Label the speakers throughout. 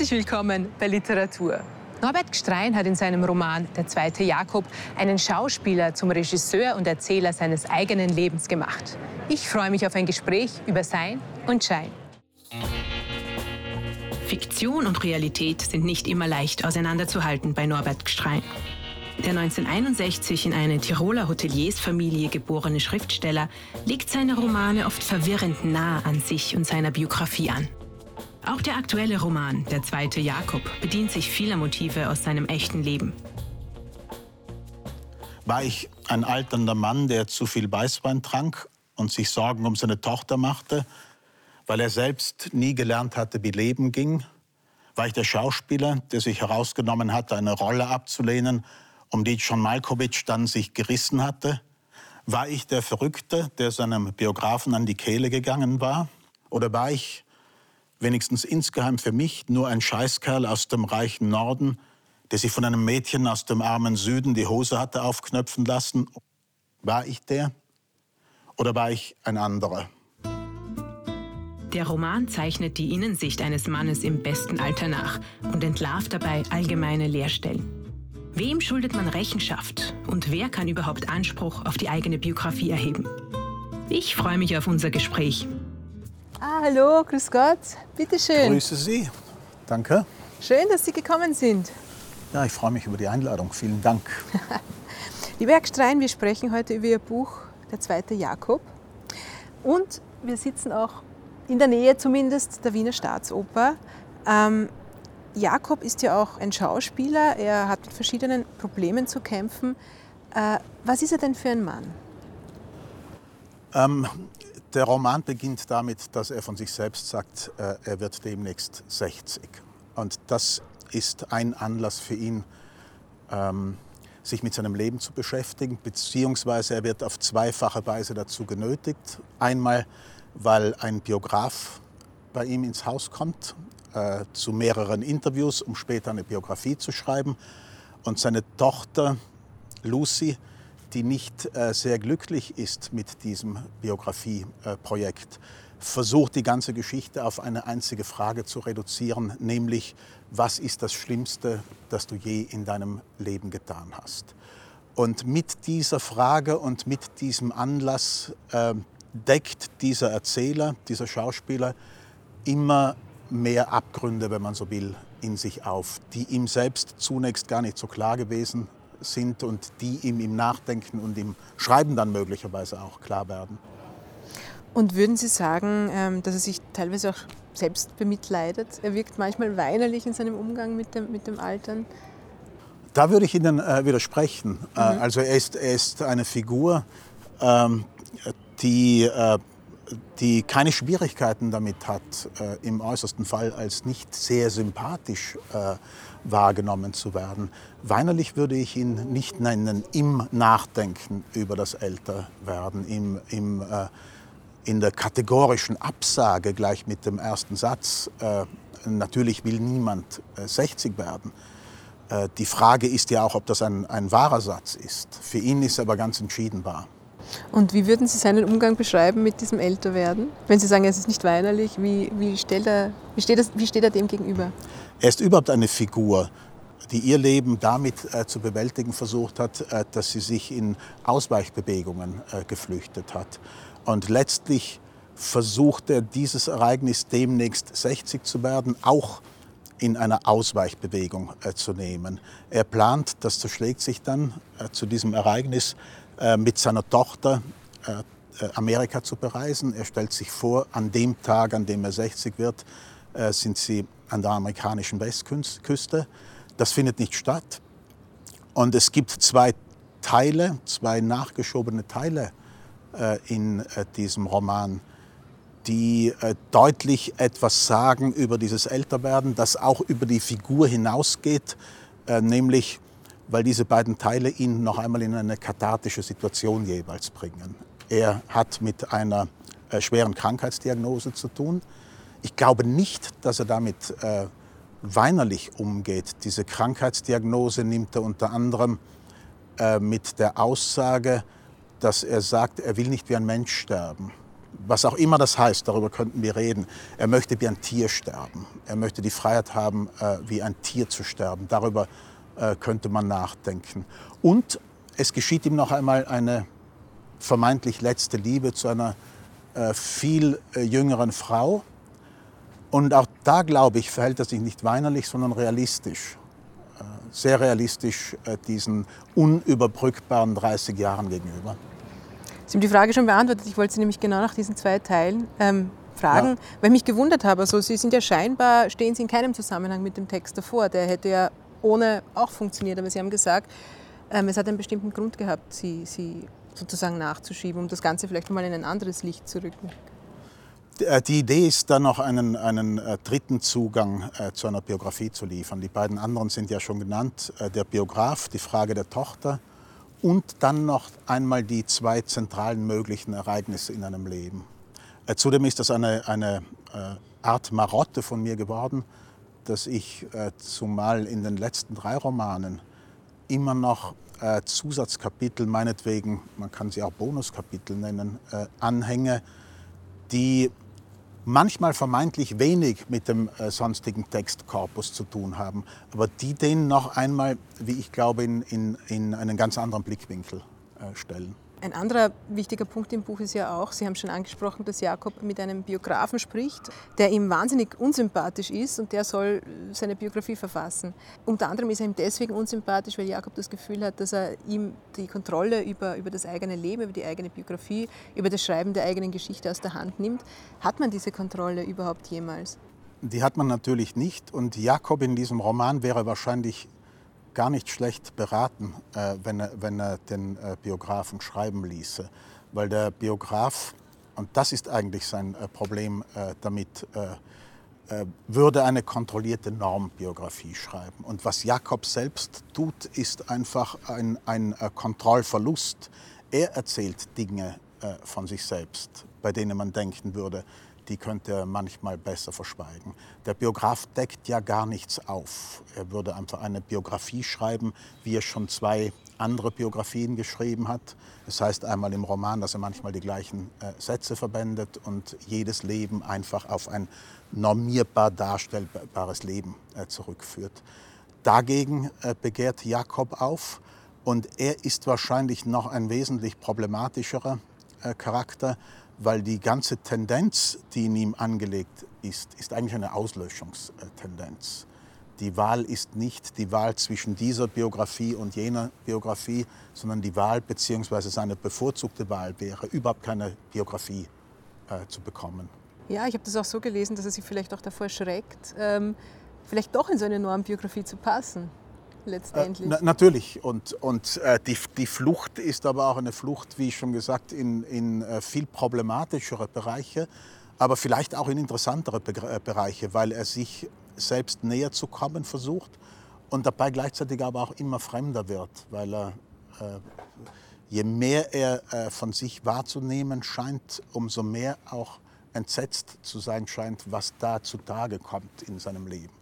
Speaker 1: Herzlich willkommen bei Literatur. Norbert Gstrein hat in seinem Roman Der zweite Jakob einen Schauspieler zum Regisseur und Erzähler seines eigenen Lebens gemacht. Ich freue mich auf ein Gespräch über Sein und Schein. Fiktion und Realität sind nicht immer leicht auseinanderzuhalten bei Norbert Gstrein. Der 1961 in eine Tiroler Hoteliersfamilie geborene Schriftsteller legt seine Romane oft verwirrend nah an sich und seiner Biografie an. Auch der aktuelle Roman Der zweite Jakob bedient sich vieler Motive aus seinem echten Leben.
Speaker 2: War ich ein alternder Mann, der zu viel Weißwein trank und sich Sorgen um seine Tochter machte, weil er selbst nie gelernt hatte, wie Leben ging? War ich der Schauspieler, der sich herausgenommen hatte, eine Rolle abzulehnen, um die John Malkovich dann sich gerissen hatte? War ich der Verrückte, der seinem Biografen an die Kehle gegangen war? Oder war ich wenigstens insgeheim für mich nur ein Scheißkerl aus dem reichen Norden, der sich von einem Mädchen aus dem armen Süden die Hose hatte aufknöpfen lassen. War ich der? Oder war ich ein anderer?
Speaker 1: Der Roman zeichnet die Innensicht eines Mannes im besten Alter nach und entlarvt dabei allgemeine Leerstellen. Wem schuldet man Rechenschaft und wer kann überhaupt Anspruch auf die eigene Biografie erheben? Ich freue mich auf unser Gespräch. Ah, hallo, grüß Gott. Bitte schön.
Speaker 2: Grüße Sie. Danke.
Speaker 1: Schön, dass Sie gekommen sind.
Speaker 2: Ja, ich freue mich über die Einladung. Vielen Dank.
Speaker 1: Lieber Herr Gstrein, wir sprechen heute über Ihr Buch Der zweite Jakob. Und wir sitzen auch in der Nähe zumindest der Wiener Staatsoper. Ähm, Jakob ist ja auch ein Schauspieler. Er hat mit verschiedenen Problemen zu kämpfen. Äh, was ist er denn für ein Mann?
Speaker 2: Ähm, der Roman beginnt damit, dass er von sich selbst sagt, äh, er wird demnächst 60. Und das ist ein Anlass für ihn, ähm, sich mit seinem Leben zu beschäftigen, beziehungsweise er wird auf zweifache Weise dazu genötigt. Einmal, weil ein Biograf bei ihm ins Haus kommt, äh, zu mehreren Interviews, um später eine Biografie zu schreiben. Und seine Tochter Lucy die nicht äh, sehr glücklich ist mit diesem Biografieprojekt, versucht die ganze Geschichte auf eine einzige Frage zu reduzieren, nämlich was ist das Schlimmste, das du je in deinem Leben getan hast. Und mit dieser Frage und mit diesem Anlass äh, deckt dieser Erzähler, dieser Schauspieler immer mehr Abgründe, wenn man so will, in sich auf, die ihm selbst zunächst gar nicht so klar gewesen sind und die ihm im Nachdenken und im Schreiben dann möglicherweise auch klar werden.
Speaker 1: Und würden Sie sagen, ähm, dass er sich teilweise auch selbst bemitleidet? Er wirkt manchmal weinerlich in seinem Umgang mit dem, mit dem Altern.
Speaker 2: Da würde ich Ihnen äh, widersprechen. Äh, mhm. Also er ist, er ist eine Figur, ähm, die, äh, die keine Schwierigkeiten damit hat, im äußersten Fall als nicht sehr sympathisch äh, wahrgenommen zu werden. Weinerlich würde ich ihn nicht nennen im Nachdenken über das Älterwerden, im, im, äh, in der kategorischen Absage gleich mit dem ersten Satz. Äh, natürlich will niemand äh, 60 werden. Äh, die Frage ist ja auch, ob das ein, ein wahrer Satz ist. Für ihn ist er aber ganz entschieden wahr.
Speaker 1: Und wie würden Sie seinen Umgang beschreiben mit diesem Älterwerden? Wenn Sie sagen, es ist nicht weinerlich, wie, wie, er, wie, steht, das, wie steht er dem gegenüber?
Speaker 2: Er ist überhaupt eine Figur, die ihr Leben damit äh, zu bewältigen versucht hat, äh, dass sie sich in Ausweichbewegungen äh, geflüchtet hat. Und letztlich versucht er dieses Ereignis demnächst 60 zu werden, auch in einer Ausweichbewegung äh, zu nehmen. Er plant, das zerschlägt sich dann äh, zu diesem Ereignis, äh, mit seiner Tochter Amerika zu bereisen. Er stellt sich vor, an dem Tag, an dem er 60 wird, sind sie an der amerikanischen Westküste. Das findet nicht statt. Und es gibt zwei Teile, zwei nachgeschobene Teile äh, in äh, diesem Roman, die äh, deutlich etwas sagen über dieses Älterwerden, das auch über die Figur hinausgeht, äh, nämlich weil diese beiden Teile ihn noch einmal in eine kathartische Situation jeweils bringen. Er hat mit einer äh, schweren Krankheitsdiagnose zu tun ich glaube nicht, dass er damit äh, weinerlich umgeht. Diese Krankheitsdiagnose nimmt er unter anderem äh, mit der Aussage, dass er sagt, er will nicht wie ein Mensch sterben. was auch immer das heißt, darüber könnten wir reden. Er möchte wie ein Tier sterben. Er möchte die Freiheit haben, äh, wie ein Tier zu sterben. Darüber äh, könnte man nachdenken. Und es geschieht ihm noch einmal eine vermeintlich letzte Liebe zu einer äh, viel äh, jüngeren Frau. Und auch da, glaube ich, verhält er sich nicht weinerlich, sondern realistisch. Äh, sehr realistisch äh, diesen unüberbrückbaren 30 Jahren gegenüber.
Speaker 3: Sie haben die Frage schon beantwortet. Ich wollte Sie nämlich genau nach diesen zwei Teilen ähm, fragen, ja. weil ich mich gewundert habe. Also Sie sind ja scheinbar, stehen Sie in keinem Zusammenhang mit dem Text davor. Der hätte ja ohne auch funktioniert. Aber Sie haben gesagt, ähm, es hat einen bestimmten Grund gehabt, Sie, Sie sozusagen nachzuschieben, um das Ganze vielleicht mal in ein anderes Licht zu rücken.
Speaker 2: Äh, die Idee ist dann noch einen, einen äh, dritten Zugang äh, zu einer Biografie zu liefern. Die beiden anderen sind ja schon genannt. Der Biograf, die Frage der Tochter und dann noch einmal die zwei zentralen möglichen Ereignisse in einem Leben. Zudem ist das eine, eine Art Marotte von mir geworden, dass ich zumal in den letzten drei Romanen immer noch Zusatzkapitel, meinetwegen, man kann sie auch Bonuskapitel nennen, anhänge, die manchmal vermeintlich wenig mit dem äh, sonstigen Textkorpus zu tun haben, aber die den noch einmal, wie ich glaube, in, in, in einen ganz anderen Blickwinkel äh, stellen.
Speaker 3: Ein anderer wichtiger Punkt im Buch ist ja auch, Sie haben schon angesprochen, dass Jakob mit einem Biografen spricht, der ihm wahnsinnig unsympathisch ist und der soll seine Biografie verfassen. Unter anderem ist er ihm deswegen unsympathisch, weil Jakob das Gefühl hat, dass er ihm die Kontrolle über, über das eigene Leben, über die eigene Biografie, über das Schreiben der eigenen Geschichte aus der Hand nimmt. Hat man diese Kontrolle überhaupt jemals?
Speaker 2: Die hat man natürlich nicht und Jakob in diesem Roman wäre wahrscheinlich gar nicht schlecht beraten, äh, wenn, er, wenn er den äh, Biografen schreiben ließe. Weil der Biograf, und das ist eigentlich sein äh, Problem damit, würde eine kontrollierte Normbiografie schreiben. Und was Jakob selbst tut, ist einfach ein, ein Kontrollverlust. Er erzählt Dinge von sich selbst, bei denen man denken würde, die könnte er manchmal besser verschweigen. Der Biograf deckt ja gar nichts auf. Er würde einfach eine Biografie schreiben, wie er schon zwei andere Biografien geschrieben hat. Das heißt einmal im Roman, dass er manchmal die gleichen äh, Sätze verwendet und jedes Leben einfach auf ein normierbar darstellbares Leben äh, zurückführt. Dagegen äh, begehrt Jakob auf und er ist wahrscheinlich noch ein wesentlich problematischerer äh, Charakter, weil die ganze Tendenz, die in ihm angelegt ist, ist eigentlich eine Auslöschungstendenz. Die Wahl ist nicht die Wahl zwischen dieser Biografie und jener Biografie, sondern die Wahl bzw. seine bevorzugte Wahl wäre, überhaupt keine Biografie äh, zu bekommen.
Speaker 3: Ja, ich habe das auch so gelesen, dass er sich vielleicht auch davor schreckt, ähm, vielleicht doch in so eine Normbiografie zu passen letztendlich.
Speaker 2: Äh, natürlich. Und, und äh, die, die Flucht ist aber auch eine Flucht, wie schon gesagt, in, in äh, viel problematischere Bereiche, aber vielleicht auch in interessantere Be äh, Bereiche, weil er sich selbst näher zu kommen versucht und dabei gleichzeitig aber auch immer fremder wird, weil er, äh, je mehr er äh, von sich wahrzunehmen scheint, umso mehr auch entsetzt zu sein scheint, was da zutage kommt in seinem Leben.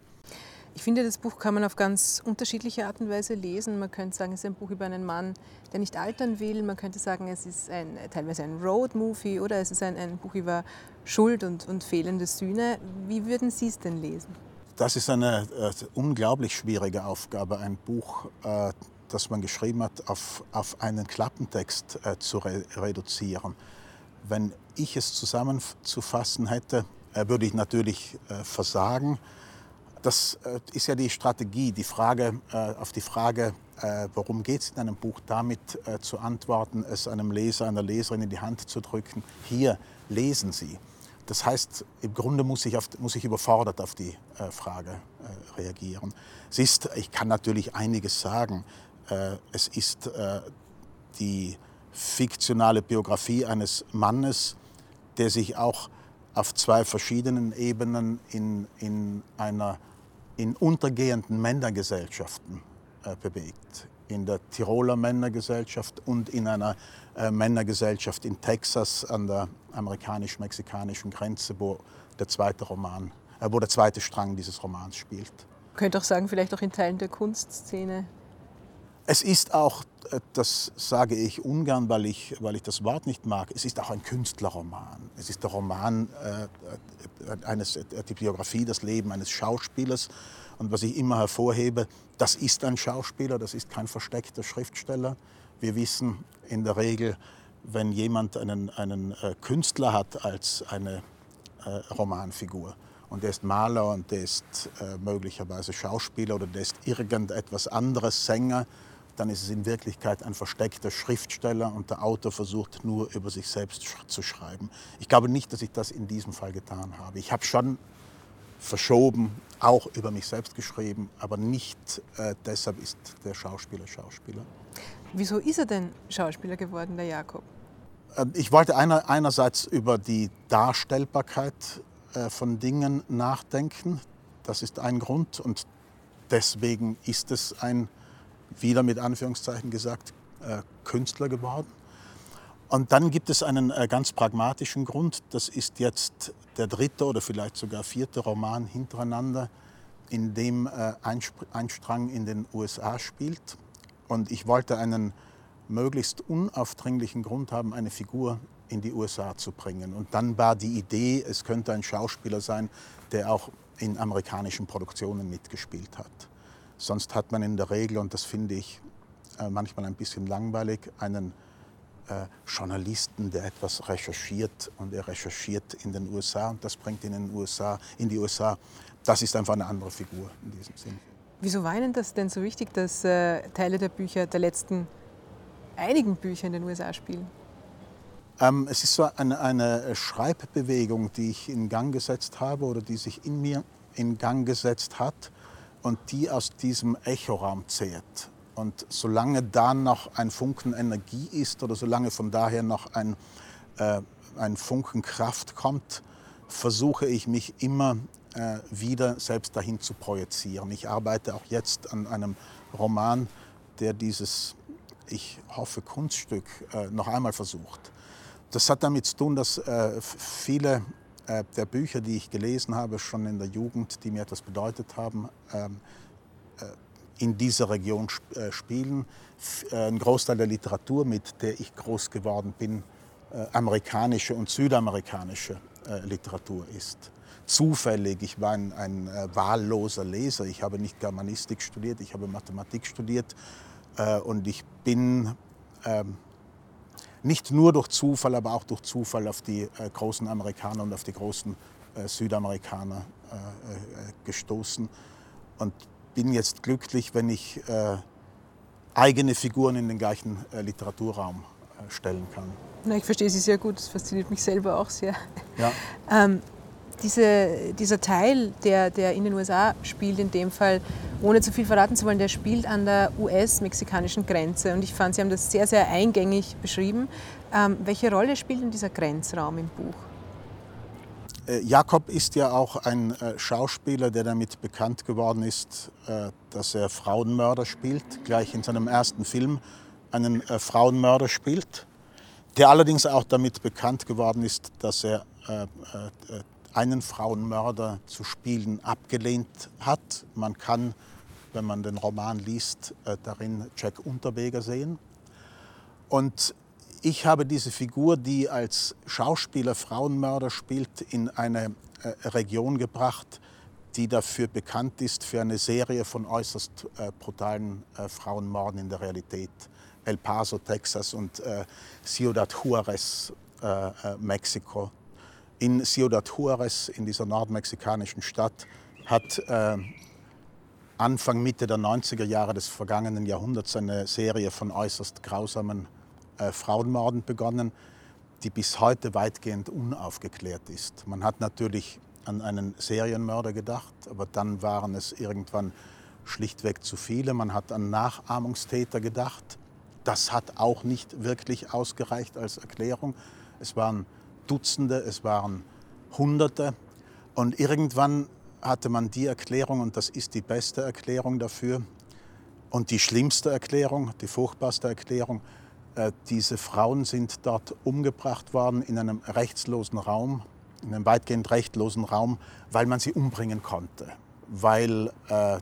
Speaker 3: Ich finde, das Buch kann man auf ganz unterschiedliche Art und Weise lesen. Man könnte sagen, es ist ein Buch über einen Mann, der nicht altern will. Man könnte sagen, es ist ein, teilweise ein Road-Movie oder es ist ein, ein Buch über Schuld und, und fehlende Sühne. Wie würden Sie es denn lesen?
Speaker 2: Das ist eine äh, unglaublich schwierige Aufgabe, ein Buch, äh, das man geschrieben hat, auf, auf einen Klappentext äh, zu re reduzieren. Wenn ich es zusammenzufassen hätte, äh, würde ich natürlich äh, versagen das äh, ist ja die Strategie, die Frage, äh, auf die Frage, äh, worum geht es in einem Buch, damit zu antworten, es einem Leser, einer Leserin in die Hand zu drücken, hier lesen Sie. Das heißt, im Grunde muss ich, auf, muss ich überfordert auf die Frage reagieren. Es ist, ich kann natürlich einiges sagen, es ist die fiktionale Biografie eines Mannes, der sich auch auf zwei verschiedenen Ebenen in, in einer in untergehenden Männergesellschaften äh, bewegt. In der Tiroler Männergesellschaft und in einer äh, Männergesellschaft in Texas an der amerikanisch-mexikanischen Grenze, wo der zweite Roman, äh, wo der zweite Strang dieses Romans spielt.
Speaker 3: Man könnte auch sagen, vielleicht auch in Teilen der Kunstszene.
Speaker 2: Es ist auch, äh, das sage ich ungern, weil ich, weil ich das Wort nicht mag, es ist auch ein Künstlerroman. Es ist der Roman, äh, eines, äh, die Biografie, das Leben eines Schauspielers. Und was ich immer hervorhebe, das ist ein Schauspieler, das ist kein versteckter Schriftsteller. Wir wissen in der Regel, wenn jemand einen, einen äh, Künstler hat als eine äh, Romanfigur, und der ist Maler und der ist äh, möglicherweise Schauspieler oder der ist irgendetwas anderes, Sänger, dann ist es in Wirklichkeit ein versteckter Schriftsteller und der Autor versucht nur über sich selbst zu schreiben. Ich glaube nicht, dass ich das in diesem Fall getan habe. Ich habe schon verschoben, auch über mich selbst geschrieben, aber nicht äh, deshalb ist der Schauspieler Schauspieler.
Speaker 3: Wieso ist er denn Schauspieler geworden, der Jakob?
Speaker 2: Äh, ich wollte einer, einerseits über die Darstellbarkeit äh, von Dingen nachdenken. Das ist ein Grund und deswegen ist es ein, wieder mit Anführungszeichen gesagt, äh, Künstler geworden. Und dann gibt es einen äh, ganz pragmatischen Grund. Das ist jetzt der dritte oder vielleicht sogar vierte Roman hintereinander, in dem ein Strang in den USA spielt. Und ich wollte einen möglichst unaufdringlichen Grund haben, eine Figur in die USA zu bringen. Und dann war die Idee, es könnte ein Schauspieler sein, der auch in amerikanischen Produktionen mitgespielt hat. Sonst hat man in der Regel, und das finde ich äh, manchmal ein bisschen langweilig, einen äh, Journalisten, der etwas recherchiert und er recherchiert in den USA und das bringt ihn in, den USA, in die USA. Das ist einfach eine andere Figur in diesem Sinn.
Speaker 3: Wieso war Ihnen das denn so wichtig, dass äh, Teile der Bücher, der letzten einigen Bücher in den USA spielen?
Speaker 2: Ähm, es ist so eine, eine, Schreibbewegung, die ich in Gang gesetzt habe oder die sich in mir in Gang gesetzt hat und die aus diesem Echoraum zehrt. Und solange da noch ein Funken Energie ist oder solange von daher noch ein, äh, ein Funken Kraft kommt, versuche ich mich immer äh, wieder selbst dahin zu projizieren. Ich arbeite auch jetzt an einem Roman, der dieses, ich hoffe, Kunststück äh, noch einmal versucht. Das hat damit zu tun, dass äh, viele äh, der Bücher, die ich gelesen habe, schon in der Jugend, die mir etwas bedeutet haben, ähm, äh, in dieser Region äh, spielen. Äh, ein Großteil der Literatur, mit der ich groß geworden bin, äh, amerikanische und südamerikanische äh, Literatur ist. Zufällig, ich war ein, ein wahlloser Leser. Ich habe nicht Germanistik studiert, ich habe Mathematik studiert und ich bin ähm, nicht nur durch Zufall, aber auch durch Zufall auf die äh, großen Amerikaner und auf die großen äh, Südamerikaner äh, äh gestoßen und bin jetzt glücklich, wenn ich äh, eigene Figuren in den gleichen Literaturraum stellen kann.
Speaker 3: Na, ich verstehe Sie sehr gut, das fasziniert mich selber auch sehr. Ja. ähm, diese, dieser Teil, der, der in den USA spielt, in dem Fall, ohne zu viel verraten zu wollen, der spielt an der US-mexikanischen Grenze. Und ich fand, Sie haben das sehr, sehr eingängig beschrieben. Ähm, welche Rolle spielt denn dieser Grenzraum im Buch?
Speaker 2: Äh, Jakob ist ja auch ein äh, Schauspieler, der damit bekannt geworden ist, äh, dass er Frauenmörder spielt, gleich in seinem ersten Film einen Frauenmörder spielt, der allerdings auch damit bekannt geworden ist, dass er einen Frauenmörder zu spielen abgelehnt hat. Man kann, wenn man den Roman liest, äh, darin Jack Unterweger sehen. Und ich habe diese Figur, die als Schauspieler Frauenmörder spielt, in eine äh, Region gebracht, die dafür bekannt ist für eine Serie von äußerst äh, brutalen Frauenmorden in der Realität. El Paso, Texas und Ciudad Juarez, Mexiko in Ciudad Juarez, in dieser nordmexikanischen Stadt, hat äh, Anfang, Mitte der 90er Jahre des vergangenen Jahrhunderts eine Serie von äußerst grausamen äh, Frauenmorden begonnen, die bis heute weitgehend unaufgeklärt ist. Man hat natürlich an einen Serienmörder gedacht, aber dann waren es irgendwann schlichtweg zu viele. Man hat an Nachahmungstäter gedacht. Das hat auch nicht wirklich ausgereicht als Erklärung. Es waren Dutzende, es waren Hunderte. Und irgendwann hatte man die Erklärung, und das ist die beste Erklärung dafür, und die schlimmste Erklärung, die furchtbarste Erklärung, äh, diese Frauen sind dort umgebracht worden in einem rechtslosen Raum, in einem weitgehend rechtlosen Raum, weil man sie umbringen konnte, weil äh,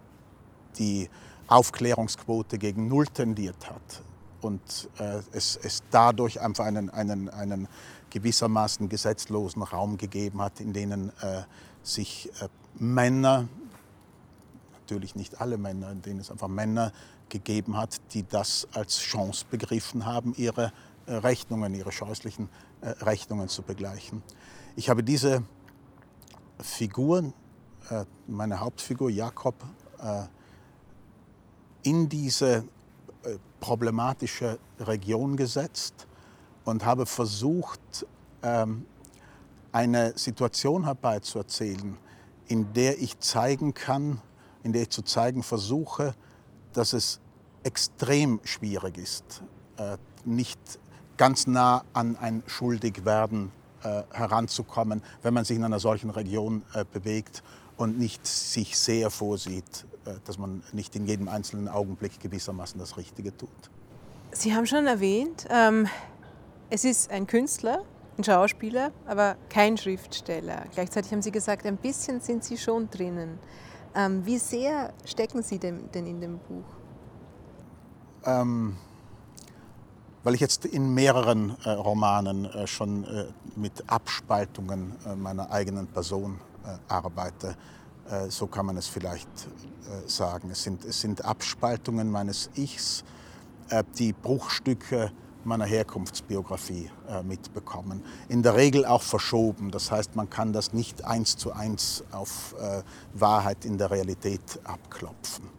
Speaker 2: die Aufklärungsquote gegen Null tendiert hat und äh, es, es dadurch einfach einen, einen, einen gewissermaßen gesetzlosen Raum gegeben hat, in denen äh, sich äh, Männer, natürlich nicht alle Männer, in denen es einfach Männer gegeben hat, die das als Chance begriffen haben, ihre äh, Rechnungen, ihre scheußlichen äh, Rechnungen zu begleichen. Ich habe diese Figur, äh, meine Hauptfigur Jakob, in diese problematische Region gesetzt und habe versucht, ähm, eine Situation herbeizuerzählen, in der ich zeigen kann, in der ich zu zeigen versuche, dass es extrem schwierig ist, nicht ganz nah an ein Schuldigwerden äh, heranzukommen, wenn man sich in einer solchen Region äh, bewegt und nicht sich sehr vorsieht, äh, dass man nicht in jedem einzelnen Augenblick gewissermaßen das Richtige tut.
Speaker 3: Sie haben schon erwähnt, ähm, es ist ein Künstler, ein Schauspieler, aber kein Schriftsteller. Gleichzeitig haben Sie gesagt, ein bisschen sind Sie schon drinnen. Ähm, wie sehr stecken Sie denn, denn in dem Buch?
Speaker 2: Ähm, weil ich jetzt in mehreren äh, Romanen äh, schon äh, mit Abspaltungen äh, meiner eigenen Person äh, arbeite. Äh, so kann man es vielleicht sagen. Es sind, es sind Abspaltungen meines Ichs, die Bruchstücke meiner Herkunftsbiografie mitbekommen. In der Regel auch verschoben. Das heißt, man kann das nicht eins zu eins auf Wahrheit in der Realität abklopfen.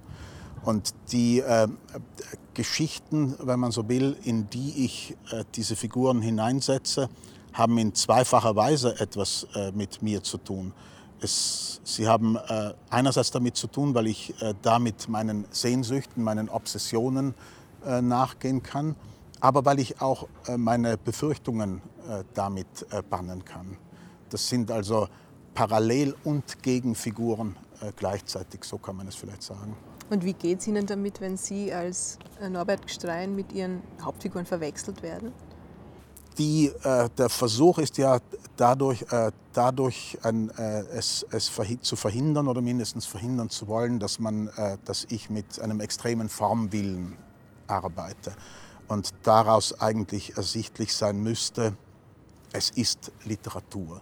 Speaker 2: Und die äh, Geschichten, wenn man so will, in die ich äh, diese Figuren hineinsetze, haben in zweifacher Weise etwas äh, mit mir zu tun. Es, sie haben äh, einerseits damit zu tun, weil ich äh, damit meinen Sehnsüchten, meinen Obsessionen äh, nachgehen kann, aber weil ich auch meine Befürchtungen damit bannen kann. Das sind also Parallel- und Gegenfiguren gleichzeitig, so kann man es vielleicht sagen.
Speaker 3: Und wie geht es Ihnen damit, wenn Sie als äh, Norbert Gstrein mit Ihren Hauptfiguren verwechselt werden?
Speaker 2: Die, äh, der Versuch ist ja dadurch, äh, dadurch ein, äh, es, es zu verhindern oder mindestens verhindern zu wollen, dass, man, äh, dass ich mit einem extremen Formwillen arbeite. Und daraus eigentlich ersichtlich sein müsste, es ist Literatur.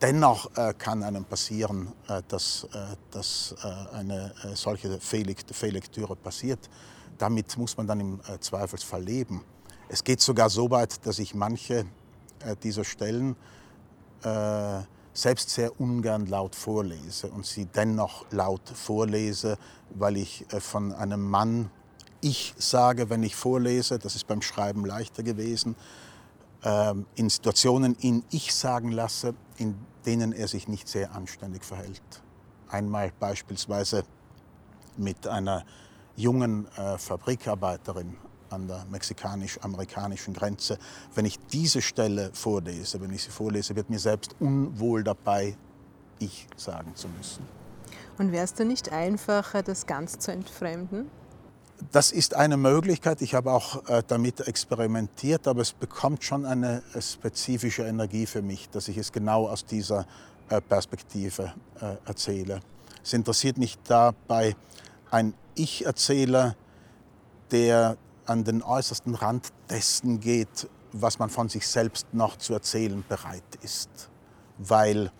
Speaker 2: Dennoch äh, kann einem passieren, äh, dass, äh, dass äh, eine äh, solche Fehllektüre passiert. Damit muss man dann im äh, Zweifelsfall leben. Es geht sogar so weit, dass ich manche dieser Stellen selbst sehr ungern laut vorlese und sie dennoch laut vorlese, weil ich von einem Mann ich sage, wenn ich vorlese, das ist beim Schreiben leichter gewesen, ähm, in Situationen ihn ich sagen lasse, in denen er sich nicht sehr anständig verhält. Einmal beispielsweise mit einer jungen äh, Fabrikarbeiterin an der mexikanisch-amerikanischen Grenze. Wenn ich diese Stelle vorlese, wenn ich sie vorlese, wird mir selbst unwohl dabei, ich sagen zu müssen.
Speaker 3: Und wäre es dann nicht einfacher, das ganz zu entfremden?
Speaker 2: Das ist eine Möglichkeit. Ich habe auch äh, damit experimentiert, aber es bekommt schon eine äh, spezifische Energie für mich, dass ich es genau aus dieser äh, Perspektive erzähle. Es interessiert mich dabei ein Ich-Erzähler, der an den äußersten Rand dessen geht, was man von sich selbst noch zu erzählen bereit ist. Weil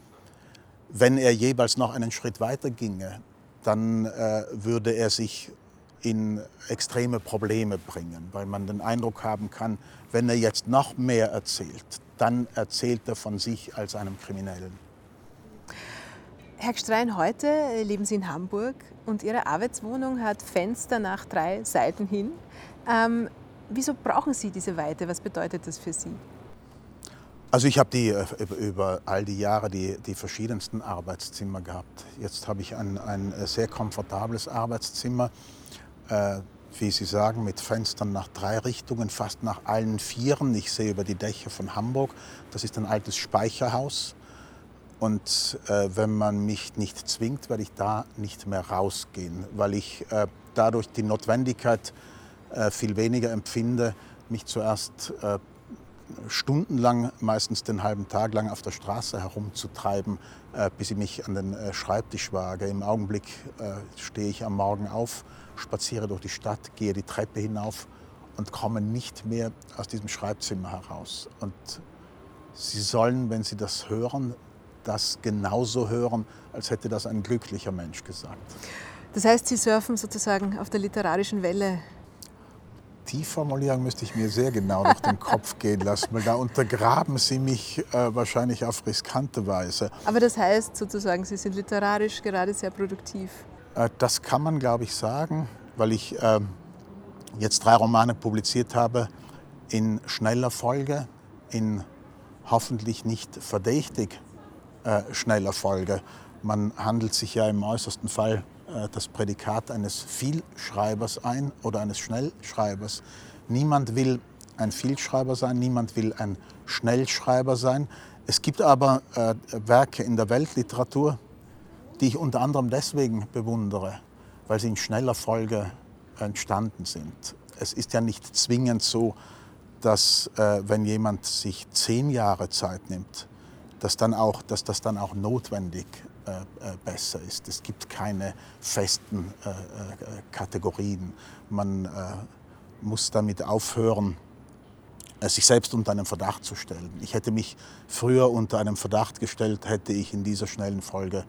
Speaker 2: wenn er jeweils noch einen Schritt weiter ginge, dann äh, würde er sich in extreme Probleme bringen, weil man den Eindruck haben kann, wenn er jetzt noch mehr erzählt, dann erzählt er von sich als einem Kriminellen.
Speaker 3: Herr Gstrein, heute leben Sie in Hamburg und Ihre Arbeitswohnung hat Fenster nach drei Seiten hin. Ähm, wieso brauchen Sie diese Weite? Was bedeutet das für Sie?
Speaker 2: Also ich habe die, äh, über all die Jahre die, die verschiedensten Arbeitszimmer gehabt. Jetzt habe ich ein, ein sehr komfortables Arbeitszimmer äh, wie Sie sagen, mit Fenstern nach drei Richtungen, fast nach allen Vieren. Ich sehe über die Dächer von Hamburg. Das ist ein altes Speicherhaus. Und äh, wenn man mich nicht zwingt, werde ich da nicht mehr rausgehen, weil ich äh, dadurch die Notwendigkeit äh, viel weniger empfinde, mich zuerst äh, stundenlang, meistens den halben Tag lang auf der Straße herumzutreiben, äh, bis ich mich an den äh, Schreibtisch wage. Im Augenblick äh, stehe ich am Morgen auf, spaziere durch die Stadt, gehe die Treppe hinauf und komme nicht mehr aus diesem Schreibzimmer heraus. Und Sie sollen, wenn Sie das hören, das genauso hören, als hätte das ein glücklicher Mensch gesagt.
Speaker 3: Das heißt, Sie surfen sozusagen auf der literarischen Welle
Speaker 2: die Formulierung müsste ich mir sehr genau durch den Kopf gehen lassen, weil da untergraben Sie mich äh, wahrscheinlich auf riskante Weise.
Speaker 3: Aber das heißt sozusagen, Sie sind literarisch gerade sehr produktiv.
Speaker 2: Äh, das kann man, glaube ich, sagen, weil ich äh, jetzt drei Romane publiziert habe in schneller Folge, in hoffentlich nicht verdächtig äh, schneller Folge. Man handelt sich ja im äußersten Fall das Prädikat eines Vielschreibers ein oder eines Schnellschreibers. Niemand will ein Vielschreiber sein, niemand will ein Schnellschreiber sein. Es gibt aber äh, Werke in der Weltliteratur, die ich unter anderem deswegen bewundere, weil sie in schneller Folge entstanden sind. Es ist ja nicht zwingend so, dass äh, wenn jemand sich zehn Jahre Zeit nimmt, dass, dann auch, dass das dann auch notwendig äh, äh, besser ist. Es gibt keine festen äh, Kategorien. Man muss damit aufhören, sich selbst unter einen Verdacht zu stellen. Ich hätte mich früher unter einen Verdacht gestellt, hätte ich in dieser schnellen Folge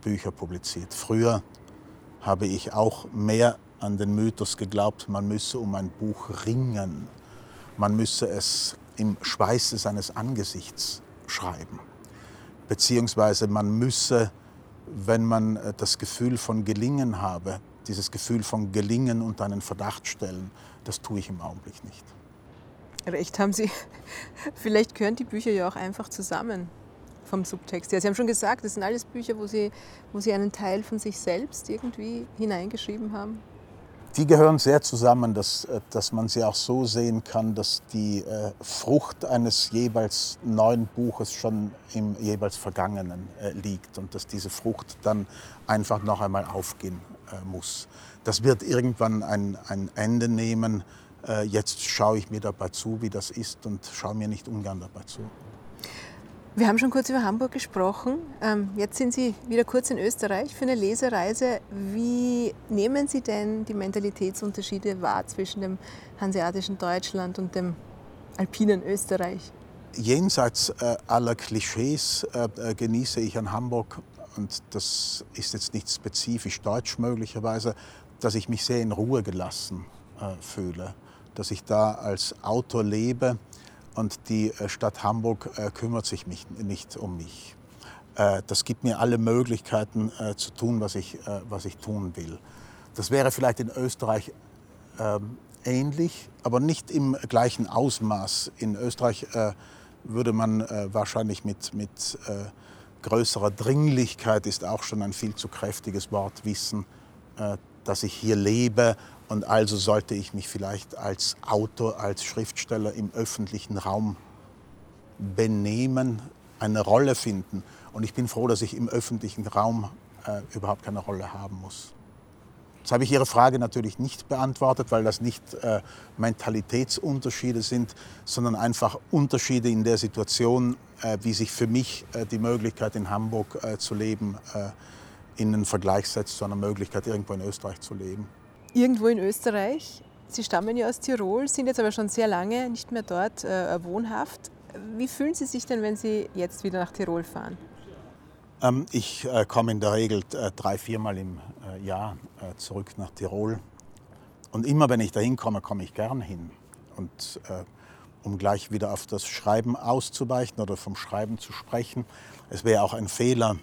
Speaker 2: Bücher publiziert. Früher habe ich auch mehr an den Mythos geglaubt, man müsse um ein Buch ringen. Man müsse es im Schweiße seines Angesichts schreiben beziehungsweise man müsse, wenn man äh, das Gefühl von Gelingen habe, dieses Gefühl von Gelingen unter einen Verdacht stellen. Das tue ich im Augenblick nicht.
Speaker 3: Recht haben Sie. Vielleicht gehören die Bücher ja auch einfach zusammen vom Subtext. Ja, Sie haben schon gesagt, das sind alles Bücher, wo Sie, wo Sie einen Teil von sich selbst irgendwie hineingeschrieben haben
Speaker 2: die gehören sehr zusammen, dass, äh, dass man sie auch so sehen kann, dass die äh, Frucht eines jeweils neuen Buches schon im jeweils Vergangenen äh, liegt und dass diese Frucht dann einfach noch einmal aufgehen äh, muss. Das wird irgendwann ein, ein Ende nehmen. Äh, jetzt schaue ich mir dabei zu, wie das ist und schaue mir nicht ungern dabei zu.
Speaker 3: Wir haben schon kurz über Hamburg gesprochen. Ähm, jetzt sind Sie wieder kurz in Österreich für eine Lesereise. Wie nehmen Sie denn die Mentalitätsunterschiede wahr zwischen dem hanseatischen Deutschland und dem alpinen Österreich?
Speaker 2: Jenseits äh, aller Klischees äh, äh, genieße ich an Hamburg, und das ist jetzt nicht spezifisch deutsch möglicherweise, dass ich mich sehr in Ruhe gelassen fühle, dass ich da als Autor lebe und die äh, Stadt Hamburg äh, kümmert sich nicht um mich. Äh, das gibt mir alle Möglichkeiten zu tun, was ich, was ich tun will. Das wäre vielleicht in Österreich ähm, ähnlich, aber nicht im gleichen Ausmaß. In Österreich würde man wahrscheinlich mit, mit größerer Dringlichkeit, ist auch schon ein viel zu kräftiges Wort, wissen, dass ich hier lebe und also sollte ich mich vielleicht als Autor, als Schriftsteller im öffentlichen Raum benehmen, eine Rolle finden. Und ich bin froh, dass ich im öffentlichen Raum äh, überhaupt keine Rolle haben muss. Jetzt habe ich Ihre Frage natürlich nicht beantwortet, weil das nicht äh, Mentalitätsunterschiede sind, sondern einfach Unterschiede in der Situation, äh, wie sich für mich äh, die Möglichkeit in Hamburg äh, zu leben äh, in den Vergleich setzt zu einer Möglichkeit, irgendwo in Österreich zu leben
Speaker 3: irgendwo in Österreich. Sie stammen ja aus Tirol, sind jetzt aber schon sehr lange nicht mehr dort äh, wohnhaft. Wie fühlen Sie sich denn, wenn Sie jetzt wieder nach Tirol fahren?
Speaker 2: Ähm, ich äh, komme in der Regel äh, drei, viermal im äh, Jahr äh, zurück nach Tirol. Und immer wenn ich da hinkomme, komme ich gern hin. Und äh, um gleich wieder auf das Schreiben auszuweichen oder vom Schreiben zu sprechen, es wäre auch ein Fehler,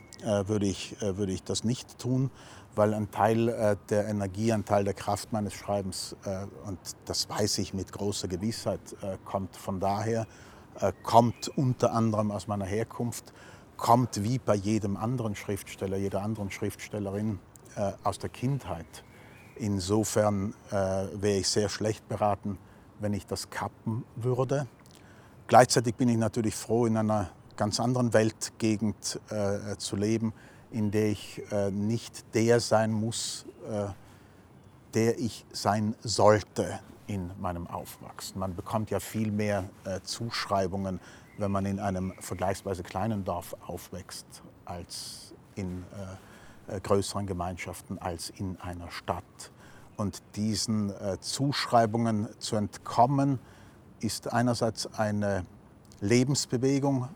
Speaker 2: würde, ich, würde ich das nicht tun weil ein Teil äh, der Energie, ein Teil der Kraft meines Schreibens, äh, und das weiß ich mit großer Gewissheit, äh, kommt von daher, kommt unter anderem aus meiner Herkunft, kommt wie bei jedem anderen Schriftsteller, jeder anderen Schriftstellerin aus der Kindheit. Insofern wäre ich sehr schlecht beraten, wenn ich das kappen würde. Gleichzeitig bin ich natürlich froh, in einer ganz anderen Weltgegend zu leben, in der ich äh, nicht der sein muss, äh, der ich sein sollte. in meinem Aufwachsen. Man bekommt ja viel mehr äh, Zuschreibungen, wenn man in einem vergleichsweise kleinen Dorf aufwächst, als in äh, äh größeren Gemeinschaften, als in einer Stadt. Und diesen äh, Zuschreibungen zu entkommen, ist einerseits eine Lebensbewegung,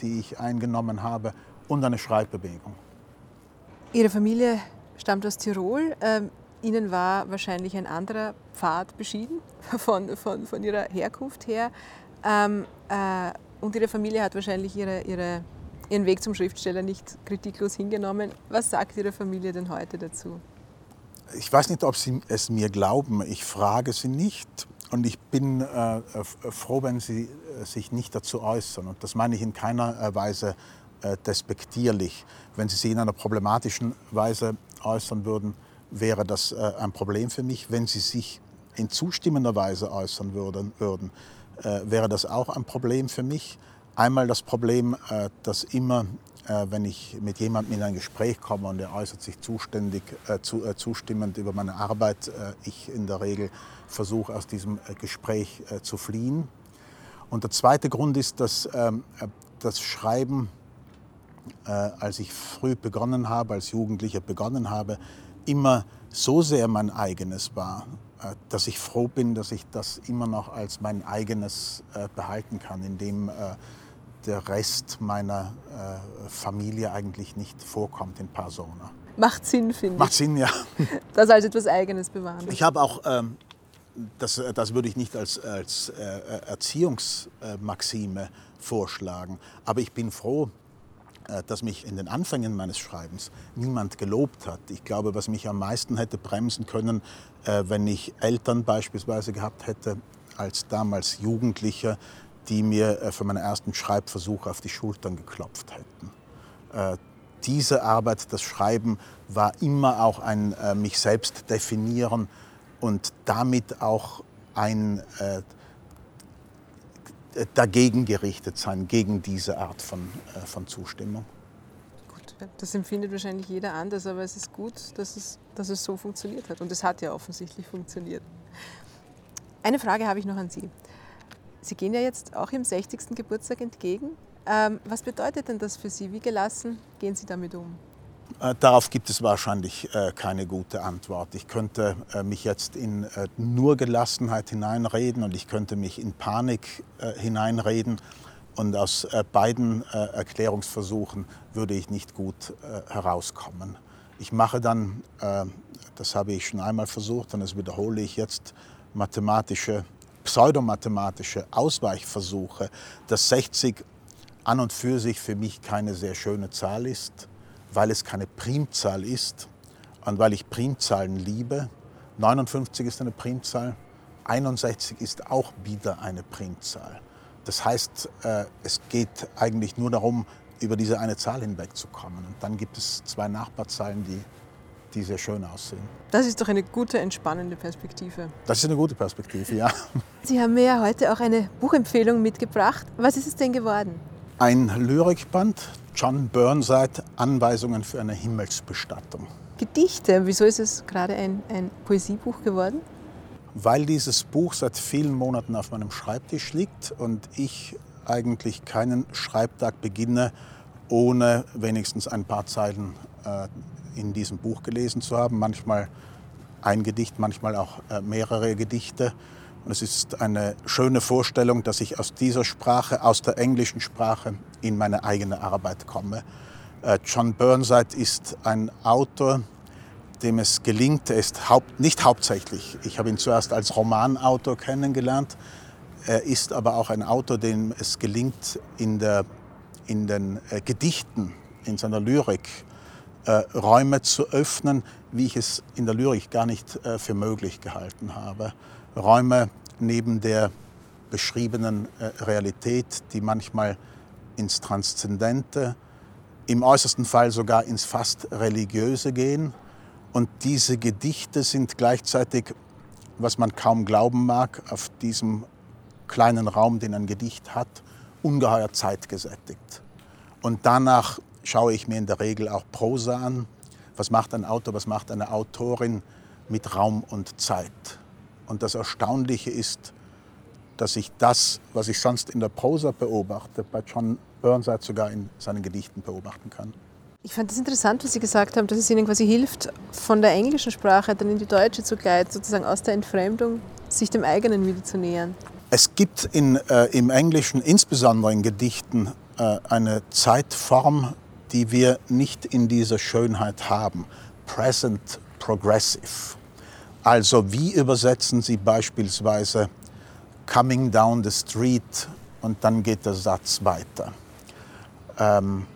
Speaker 2: die ich eingenommen habe, und eine Schreibbewegung.
Speaker 3: Ihre Familie stammt aus Tirol. Ähm, Ihnen war wahrscheinlich ein anderer Pfad beschieden von, von, von Ihrer Herkunft her. Ähm, äh, und Ihre Familie hat wahrscheinlich ihre, ihre, Ihren Weg zum Schriftsteller nicht kritiklos hingenommen. Was sagt Ihre Familie denn heute dazu?
Speaker 2: Ich weiß nicht, ob Sie es mir glauben. Ich frage Sie nicht. Und ich bin äh, froh, wenn Sie äh, sich nicht dazu äußern. Und das meine ich in keiner äh, Weise despektierlich. Wenn Sie sich in einer problematischen Weise äußern würden, wäre das äh, ein Problem für mich. Wenn Sie sich in zustimmender Weise äußern würden, würden äh, wäre das auch ein Problem für mich. Einmal das Problem, äh, dass immer, äh, wenn ich mit jemandem in ein Gespräch komme und er äußert sich zuständig, äh, zu, zustimmend über meine Arbeit, ich in der Regel versuche aus diesem Gespräch zu fliehen. Und der zweite Grund ist, dass ähm, das Schreiben, als ich früh begonnen habe, als Jugendlicher begonnen habe, immer so sehr mein eigenes war, äh, dass ich froh bin, dass ich das immer noch als mein eigenes äh, behalten kann, in dem äh, der Rest meiner Familie eigentlich nicht vorkommt in Persona.
Speaker 3: Macht Sinn, finde ich.
Speaker 2: Macht Sinn, ja.
Speaker 3: Das als etwas Eigenes bewahren.
Speaker 2: Ich habe auch, ähm, das, das würde ich nicht als, als Erziehungsmaxime vorschlagen, aber ich bin froh, äh, dass mich in den Anfängen meines Schreibens niemand gelobt hat. Ich glaube, was mich am meisten hätte bremsen können, äh, wenn ich Eltern beispielsweise gehabt hätte, als damals Jugendlicher, die mir äh, für meine ersten Schreibversuche auf die Schultern geklopft hätten. Diese Arbeit, das Schreiben, war immer auch ein mich selbst definieren und damit auch ein dagegen gerichtet sein, gegen diese Art von, äh, von Zustimmung.
Speaker 3: Gut, das empfindet wahrscheinlich jeder anders, aber es ist gut, dass es, dass es so funktioniert hat. Und es hat ja offensichtlich funktioniert. Eine Frage habe ich noch an Sie. Sie gehen ja jetzt auch im 60. Geburtstag entgegen. Ähm, was bedeutet denn das für Sie? Wie gelassen gehen Sie damit um?
Speaker 2: Äh, darauf gibt es wahrscheinlich äh, keine gute Antwort. Ich könnte äh, mich jetzt in nur Gelassenheit hineinreden und ich könnte mich in Panik hineinreden. Und aus beiden Erklärungsversuchen würde ich nicht gut herauskommen. Ich mache dann, das habe ich schon einmal versucht und das wiederhole ich jetzt, mathematische, pseudomathematische Ausweichversuche, dass 60 an und für sich für mich keine sehr schöne Zahl ist weil es keine Primzahl ist und weil ich Primzahlen liebe. 59 ist eine Primzahl, 61 ist auch wieder eine Primzahl. Das heißt, äh, es geht eigentlich nur darum, über diese eine Zahl hinwegzukommen. Und dann gibt es zwei Nachbarzahlen, die, die sehr schön aussehen.
Speaker 3: Das ist doch eine gute, entspannende Perspektive.
Speaker 2: Das ist eine gute Perspektive, ja.
Speaker 3: Sie haben mir ja heute auch eine Buchempfehlung mitgebracht. Was ist es denn geworden?
Speaker 2: Ein Lyrikband, John Burnside, Anweisungen für eine Himmelsbestattung.
Speaker 3: Gedichte, wieso ist es gerade ein, ein Poesiebuch geworden?
Speaker 2: Weil dieses Buch seit vielen Monaten auf meinem Schreibtisch liegt und ich eigentlich keinen Schreibtag beginne, ohne wenigstens ein paar Zeilen äh, in diesem Buch gelesen zu haben. Manchmal ein Gedicht, manchmal auch äh, mehrere Gedichte. Es ist eine schöne Vorstellung, dass ich aus dieser Sprache, aus der englischen Sprache, in meine eigene Arbeit komme. Äh, John Burnside ist ein Autor, dem es gelingt, er ist haupt, nicht hauptsächlich, ich habe ihn zuerst als Romanautor kennengelernt, er ist aber auch ein Autor, dem es gelingt, in, der, in den äh, Gedichten, in seiner Lyrik, äh, Räume zu öffnen, wie ich es in der Lyrik gar nicht für möglich gehalten habe. Räume neben der beschriebenen äh, Realität, die manchmal ins Transzendente, im äußersten Fall sogar ins fast Religiöse gehen. Und diese Gedichte sind gleichzeitig, was man kaum glauben mag, auf diesem kleinen Raum, den ein Gedicht hat, ungeheuer zeitgesättigt. Und danach schaue ich mir in der Regel auch Prosa an. Was macht ein Autor, was macht eine Autorin mit Raum und Zeit? Und das Erstaunliche ist, dass ich das, was ich sonst in der Prosa beobachte, bei John Burnside sogar in seinen Gedichten beobachten kann.
Speaker 3: Ich fand es interessant, was Sie gesagt haben, dass es Ihnen quasi hilft, von der englischen Sprache dann in die deutsche zu gleiten, sozusagen aus der Entfremdung sich dem eigenen wieder zu nähern.
Speaker 2: Es gibt in, äh, im Englischen, insbesondere in Gedichten, äh, eine Zeitform, die wir nicht in dieser Schönheit haben. Present Progressive. Also wie übersetzen Sie beispielsweise Coming down the street und dann geht der Satz weiter. Ähm,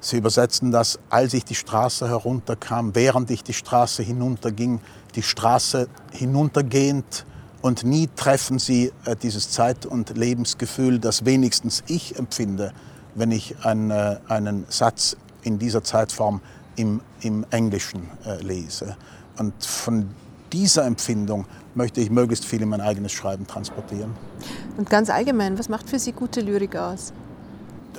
Speaker 2: Sie übersetzen das, als ich die Straße herunterkam, während ich die Straße hinunterging, die Straße hinuntergehend und nie treffen Sie äh, dieses Zeit- und Lebensgefühl, das wenigstens ich empfinde, wenn ich ein, äh, einen Satz in dieser Zeitform im, im Englischen äh, lese. Und von dieser Empfindung möchte ich möglichst viel in mein eigenes Schreiben transportieren.
Speaker 3: Und ganz allgemein, was macht für Sie gute Lyrik aus?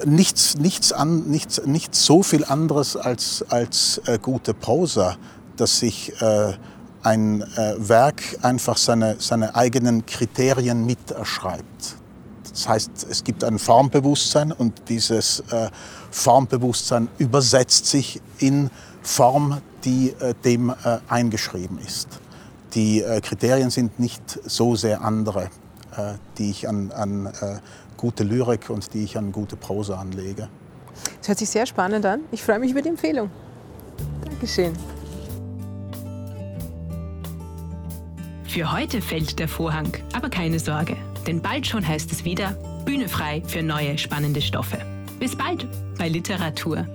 Speaker 2: Nichts, nichts, an, nichts, nichts so viel anderes als, als äh, gute Prosa, dass sich äh, ein äh, Werk einfach seine, seine eigenen Kriterien miterschreibt. Das heißt, es gibt ein Formbewusstsein und dieses äh, Formbewusstsein übersetzt sich in Form, die äh, dem äh, eingeschrieben ist. Die äh, Kriterien sind nicht so sehr andere, äh, die ich an, an äh, gute Lyrik und die ich an gute Prosa anlege.
Speaker 3: Das hört sich sehr spannend an. Ich freue mich über die Empfehlung. Dankeschön.
Speaker 1: Für heute fällt der Vorhang, aber keine Sorge, denn bald schon heißt es wieder Bühne frei für neue spannende Stoffe. Bis bald bei Literatur.